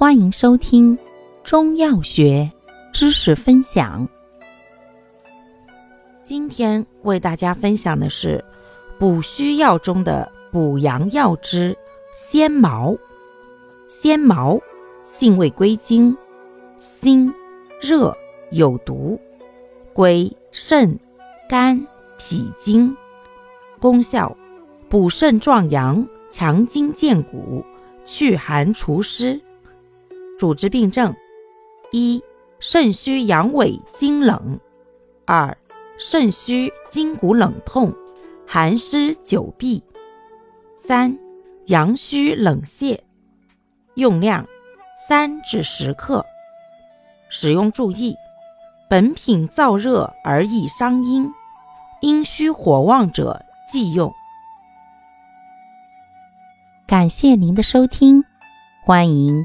欢迎收听中药学知识分享。今天为大家分享的是补虚药中的补阳药之鲜茅。鲜茅性味归经：辛、热、有毒，归肾、肝、脾经。功效：补肾壮阳，强筋健骨，祛寒除湿。主治病症：一、肾虚阳痿惊冷；二、肾虚筋骨冷痛、寒湿久闭；三、阳虚冷泻。用量三至十克。使用注意：本品燥热而易伤阴，阴虚火旺者忌用。感谢您的收听。欢迎